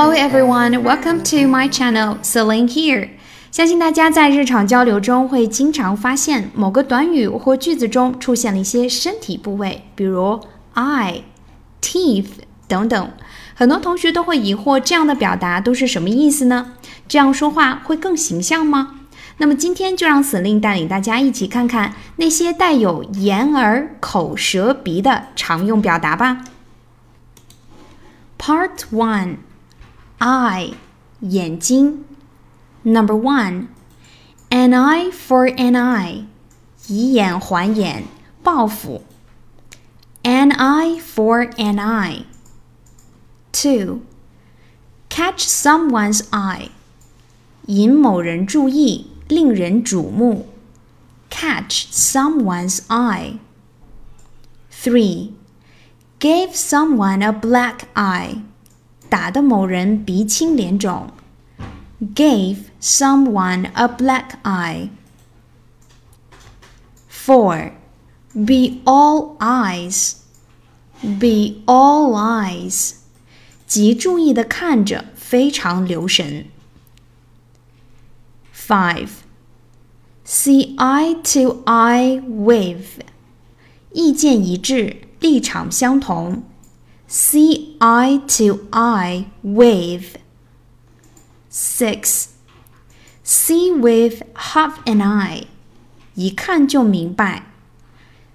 Hello everyone, welcome to my channel, Celine here. 相信大家在日常交流中会经常发现某个短语或句子中出现了一些身体部位，比如 eye、teeth 等等。很多同学都会疑惑，这样的表达都是什么意思呢？这样说话会更形象吗？那么今天就让 Celine 带领大家一起看看那些带有眼、耳、口、舌、鼻的常用表达吧。Part One eye 眼睛 Number one an eye for an eye 以眼还眼报复 an eye for an eye two catch someone's eye 引某人注意令人瞩目 catch someone's eye three gave someone a black eye 打的某人鼻青脸肿，gave someone a black eye. Four, be all eyes. Be all eyes，极注意的看着，非常留神。Five, see eye to eye with，意见一致，立场相同。 see eye to eye with. 6. See with half an eye. 一看就明白。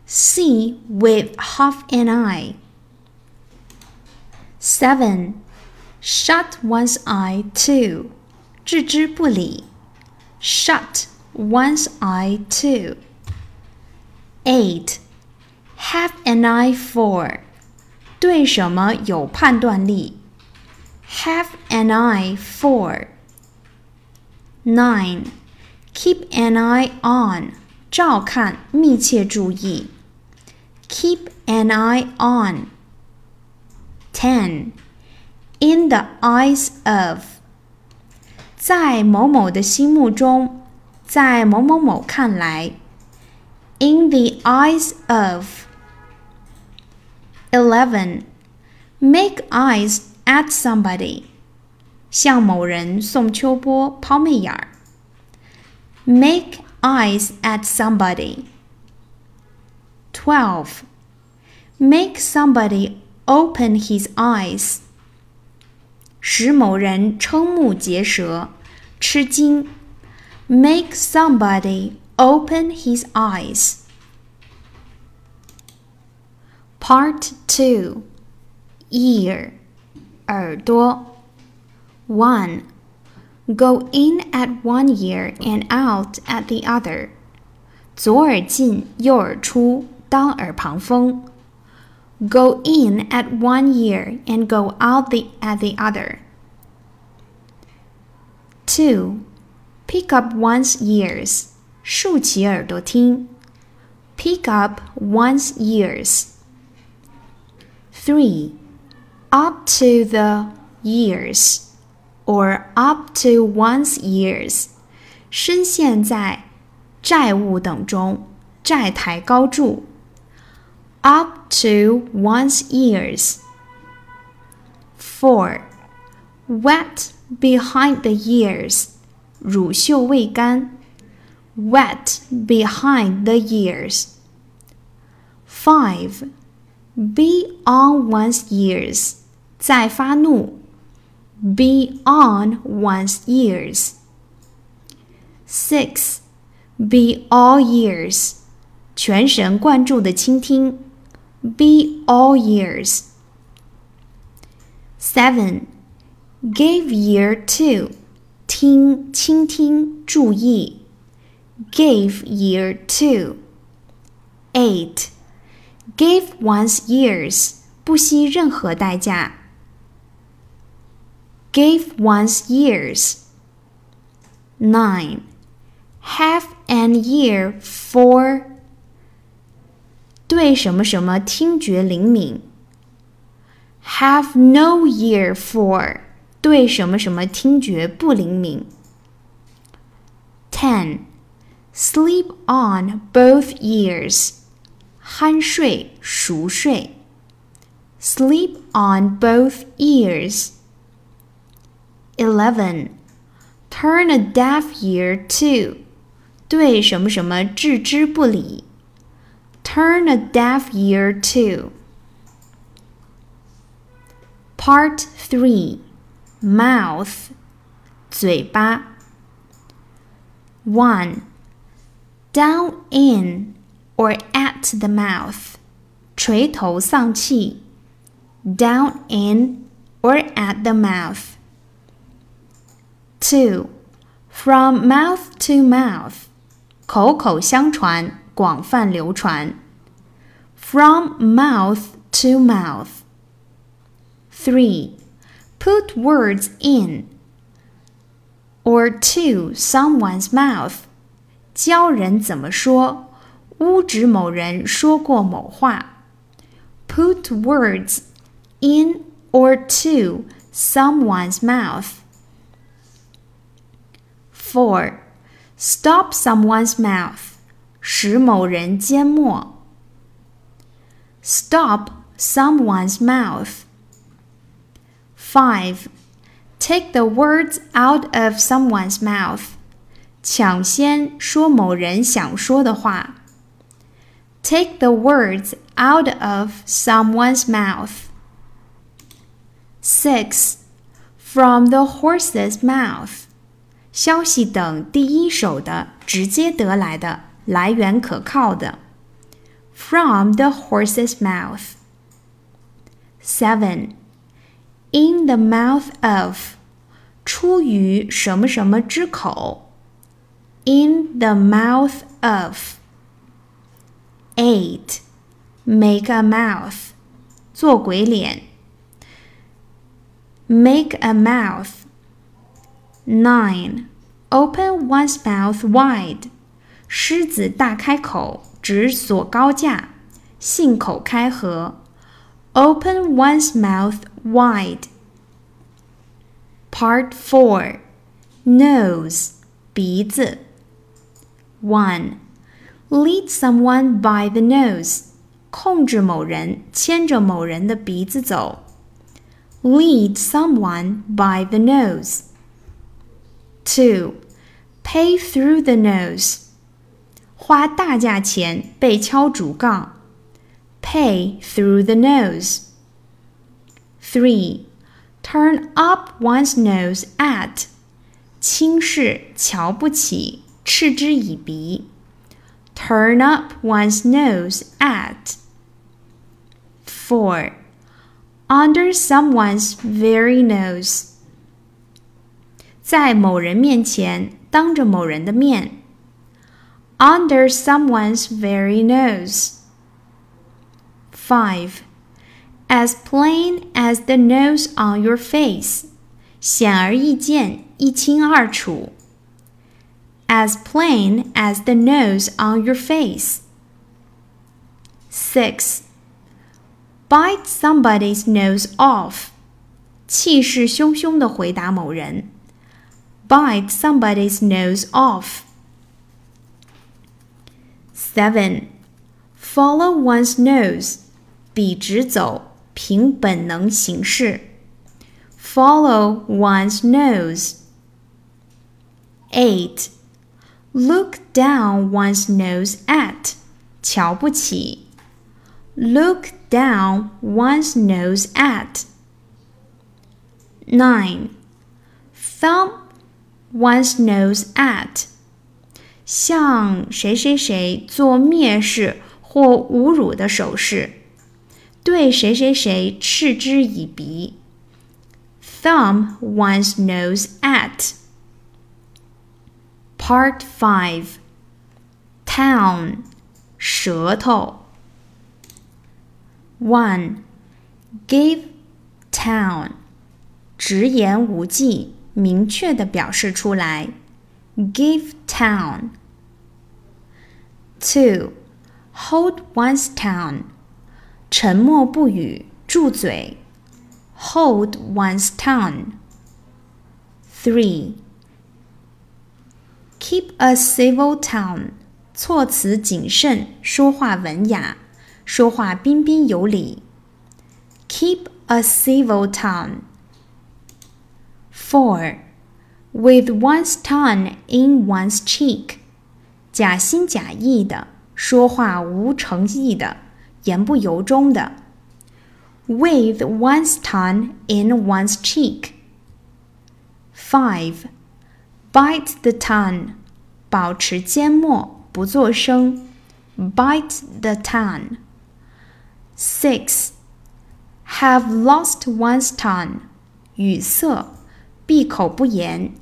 See with half an eye. 7. Shut one's eye to. 置之不理。Shut one's eye to. 8. Have an eye for. 对什么有判断力？Have an eye for. Nine. Keep an eye on. 照看，密切注意。Keep an eye on. Ten. In the eyes of. 在某某的心目中，在某某某看来。In the eyes of. 11. Make eyes at somebody. 向某人送秋波、抛媚眼儿。Make eyes at somebody. 12. Make somebody open his eyes. 使某人瞠目结舌、吃惊。Make somebody open his eyes. Part 2 Ear 耳朵 1. Go in at one ear and out at the other. 左耳进右耳出当耳旁风 Go in at one ear and go out the, at the other. 2. Pick up one's ears. 竖起耳朵听 Pick up one's ears. 3. Up to the ears or up to one's ears，深陷在债务等中，债台高筑。Up to one's ears. 4. Wet behind the ears，乳臭未干。Wet behind the ears. 5. Be on one's ears，在发怒。Be on one's ears. Six. Be all ears，全神贯注的倾听。Be all ears. Seven. Give ear to，听，倾听，注意。Give ear to. Eight. Give one's ears，不惜任何代价。Give one's ears. Nine. Have an ear for 对什么什么听觉灵敏。Have no ear for 对什么什么听觉不灵敏。Ten, sleep on both ears. 酣睡、熟睡。Sleep on both ears. Eleven, turn a deaf ear to. 对什么什么置之不理。Turn a deaf ear to. Part three, mouth. 嘴巴。1. Down in or at the mouth. 垂头丧气。Down in or at the mouth. 2. From mouth to mouth. 口口相传，广泛流传。From mouth to mouth. 3. Put words in or to someone's mouth，教人怎么说， 污指某人说过某话。Put words in or to someone's mouth. 4. Stop someone's mouth，使某人缄默。Stop someone's mouth. 5. Take the words out of someone's mouth. 抢先说某人想说的话。 Take the words out of someone's mouth. 6. From the horse's mouth. 消息等第一手的、直接得来的、来源可靠的。From the horse's mouth. 7 in the mouth of，出于什么什么之口。In the mouth of. Eight, make a mouth，做鬼脸。Make a mouth. Nine, open one's mouth wide，狮子大开口，指所高价，信口开河。Open one's mouth wide. Part 4 Nose 鼻子 1. Lead someone by the nose 控制某人，牵着某人的鼻子走。Lead someone by the nose. 2. Pay through the nose 花大价钱被敲竹杠。Pay through the nose. 3. Turn up one's nose at 轻视、瞧不起、嗤之以鼻。 Turn up one's nose at. 4. Under someone's very nose 在某人面前，当着某人的面。Under someone's very nose. 5. As plain as the nose on your face. 显而易见，一清二楚。 As plain as the nose on your face. 6. Bite somebody's nose off. 气势汹汹地回答某人。Bite somebody's nose off. 7. Follow one's nose. 笔直走，凭本能行事。Follow one's nose. 8. Look down one's nose at. 瞧不起。Look down one's nose at. 9. Thumb one's nose at. 向谁谁谁做蔑视或侮辱的手势。对谁谁谁嗤之以鼻。Thumb one's nose at. Part 5 Tongue 舌头 1. Give tongue 直言无忌，明确的表示出来。Give tongue 2. Hold one's tongue 沉默不语，住嘴。Hold one's tongue 3. Keep a civil tongue. 措辞谨慎，说话文雅，说话彬彬有礼。Keep a civil tongue. Four. With one's tongue in one's cheek. 假心假意的，说话无诚意的，言不由衷的。With one's tongue in one's cheek. Five. Bite the tongue. 保持缄默，不作声。Bite the tongue. Six. Have lost one's tongue. 语塞，闭口不言，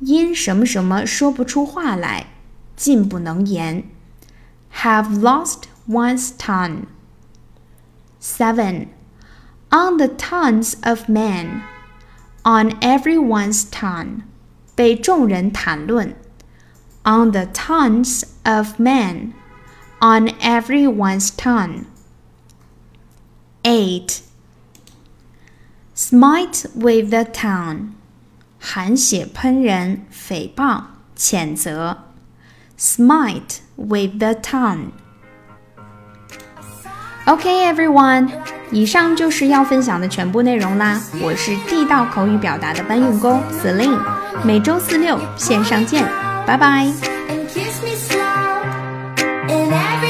因什么什么说不出话来，进不能言。Have lost one's tongue. Seven. On the tongues of men. On everyone's tongue. 被众人谈论。On the tongues of men. On everyone's tongue. Eight. Smite with the tongue. 含血喷人，诽谤，谴责。Smite with the tongue. Okay, everyone. 以上就是要分享的全部内容啦！我是地道口语表达的搬运工 Selin，每周四六线上见，拜拜。And kiss me slow, and